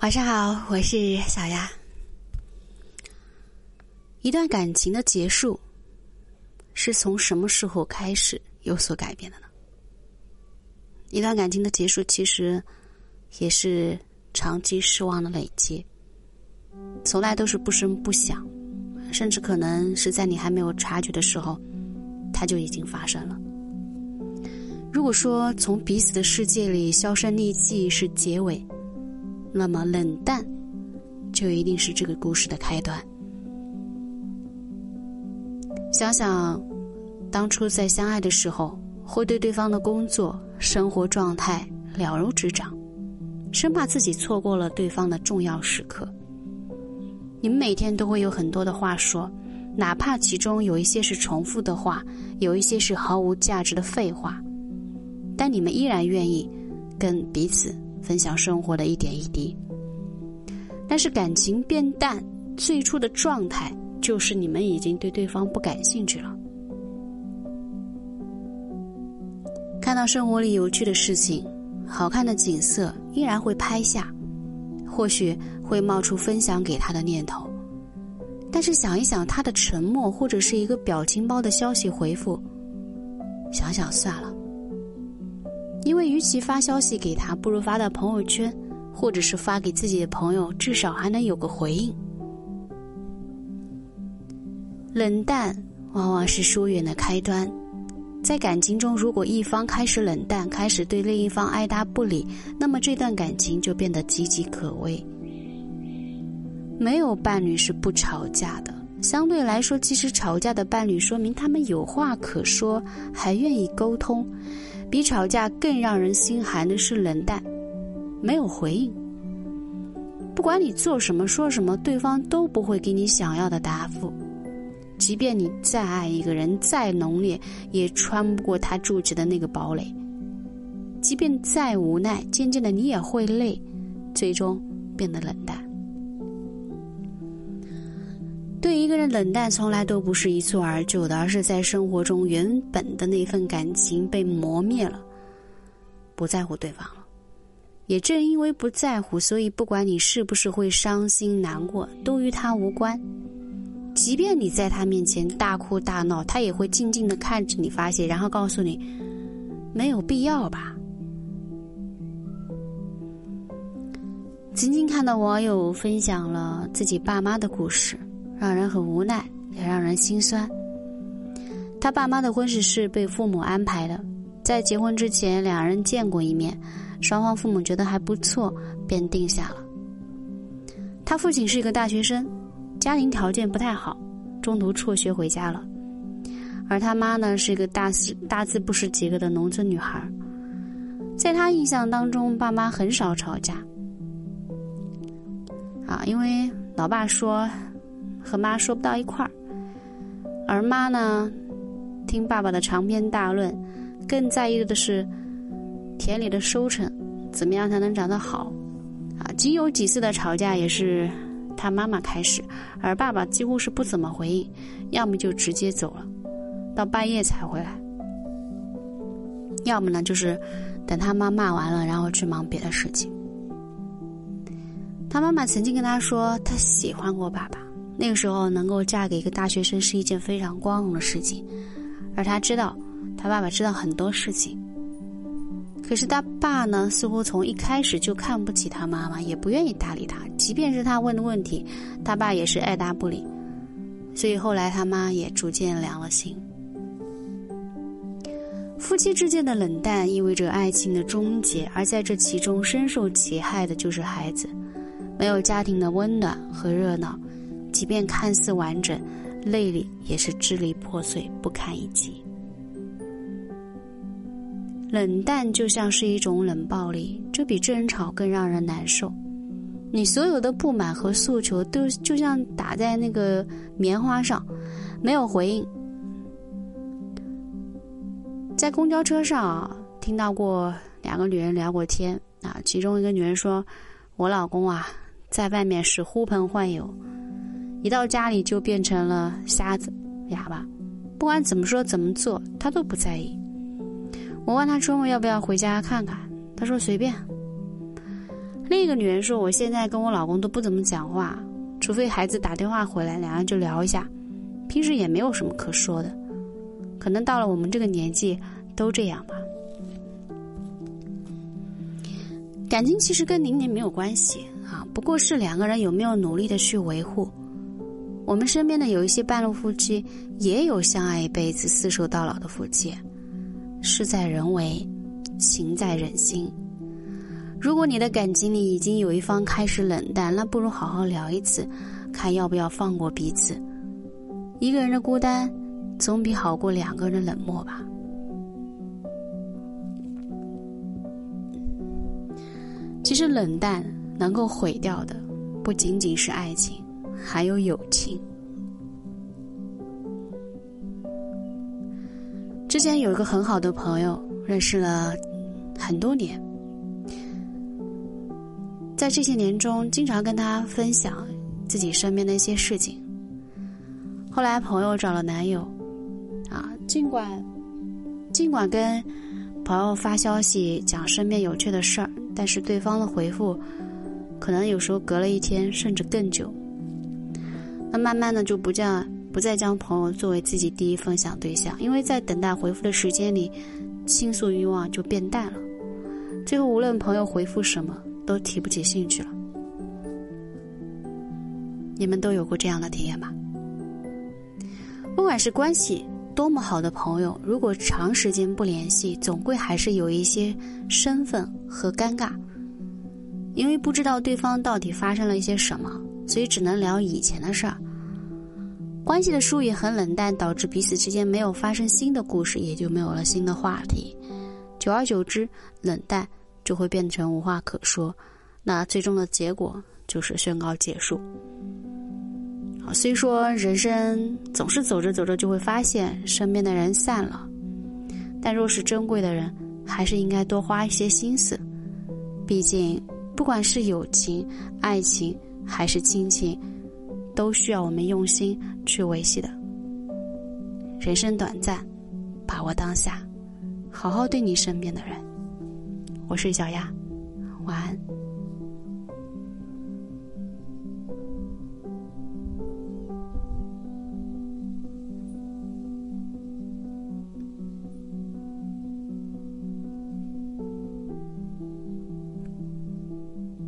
晚上好，我是小丫。一段感情的结束，是从什么时候开始有所改变的呢？一段感情的结束，其实也是长期失望的累积，从来都是不声不响，甚至可能是在你还没有察觉的时候，它就已经发生了。如果说从彼此的世界里销声匿迹是结尾，那么冷淡就一定是这个故事的开端。想想当初在相爱的时候，会对对方的工作、生活状态了如指掌，生怕自己错过了对方的重要时刻。你们每天都会有很多的话说，哪怕其中有一些是重复的话，有一些是毫无价值的废话，但你们依然愿意跟彼此。分享生活的一点一滴，但是感情变淡，最初的状态就是你们已经对对方不感兴趣了。看到生活里有趣的事情、好看的景色，依然会拍下，或许会冒出分享给他的念头。但是想一想他的沉默，或者是一个表情包的消息回复，想想算了。因为与其发消息给他，不如发到朋友圈，或者是发给自己的朋友，至少还能有个回应。冷淡往往是疏远的开端，在感情中，如果一方开始冷淡，开始对另一方爱答不理，那么这段感情就变得岌岌可危。没有伴侣是不吵架的，相对来说，即使吵架的伴侣，说明他们有话可说，还愿意沟通。比吵架更让人心寒的是冷淡，没有回应。不管你做什么说什么，对方都不会给你想要的答复。即便你再爱一个人，再浓烈，也穿不过他筑起的那个堡垒。即便再无奈，渐渐的你也会累，最终变得冷淡。对一个人冷淡，从来都不是一蹴而就的，而是在生活中原本的那份感情被磨灭了，不在乎对方了。也正因为不在乎，所以不管你是不是会伤心难过，都与他无关。即便你在他面前大哭大闹，他也会静静的看着你发泄，然后告诉你没有必要吧。曾经看到网友分享了自己爸妈的故事。让人很无奈，也让人心酸。他爸妈的婚事是被父母安排的，在结婚之前，两人见过一面，双方父母觉得还不错，便定下了。他父亲是一个大学生，家庭条件不太好，中途辍学回家了。而他妈呢，是一个大字大字不识几个的农村女孩。在他印象当中，爸妈很少吵架。啊，因为老爸说。和妈说不到一块儿，而妈呢，听爸爸的长篇大论，更在意的是田里的收成，怎么样才能长得好？啊，仅有几次的吵架也是他妈妈开始，而爸爸几乎是不怎么回应，要么就直接走了，到半夜才回来，要么呢就是等他妈骂完了，然后去忙别的事情。他妈妈曾经跟他说，他喜欢过爸爸。那个时候能够嫁给一个大学生是一件非常光荣的事情，而他知道，他爸爸知道很多事情。可是他爸呢，似乎从一开始就看不起他妈妈，也不愿意搭理他。即便是他问的问题，他爸也是爱答不理。所以后来他妈也逐渐凉了心。夫妻之间的冷淡意味着爱情的终结，而在这其中深受其害的就是孩子，没有家庭的温暖和热闹。即便看似完整，内里也是支离破碎、不堪一击。冷淡就像是一种冷暴力，这比争吵更让人难受。你所有的不满和诉求都就像打在那个棉花上，没有回应。在公交车上听到过两个女人聊过天啊，其中一个女人说：“我老公啊，在外面是呼朋唤友。”一到家里就变成了瞎子、哑巴，不管怎么说怎么做，他都不在意。我问他周末要不要回家看看，他说随便。另一个女人说：“我现在跟我老公都不怎么讲话，除非孩子打电话回来，两人就聊一下，平时也没有什么可说的。可能到了我们这个年纪，都这样吧。感情其实跟年龄没有关系啊，不过是两个人有没有努力的去维护。我们身边的有一些半路夫妻，也有相爱一辈子、厮守到老的夫妻，事在人为，情在人心。”如果你的感情里已经有一方开始冷淡，那不如好好聊一次，看要不要放过彼此。一个人的孤单，总比好过两个人的冷漠吧。其实冷淡能够毁掉的，不仅仅是爱情，还有友情。之前有一个很好的朋友，认识了很多年。在这些年中，经常跟他分享自己身边的一些事情。后来朋友找了男友，啊，尽管尽管跟朋友发消息讲身边有趣的事儿，但是对方的回复可能有时候隔了一天甚至更久。那慢慢的就不将不再将朋友作为自己第一分享对象，因为在等待回复的时间里，倾诉欲望就变淡了。最后无论朋友回复什么。都提不起兴趣了。你们都有过这样的体验吧？不管是关系多么好的朋友，如果长时间不联系，总归还是有一些身份和尴尬，因为不知道对方到底发生了一些什么，所以只能聊以前的事儿。关系的疏远很冷淡，导致彼此之间没有发生新的故事，也就没有了新的话题。久而久之，冷淡。就会变成无话可说，那最终的结果就是宣告结束。啊，虽说人生总是走着走着就会发现身边的人散了，但若是珍贵的人，还是应该多花一些心思。毕竟，不管是友情、爱情还是亲情，都需要我们用心去维系的。人生短暂，把握当下，好好对你身边的人。我是小丫，晚安。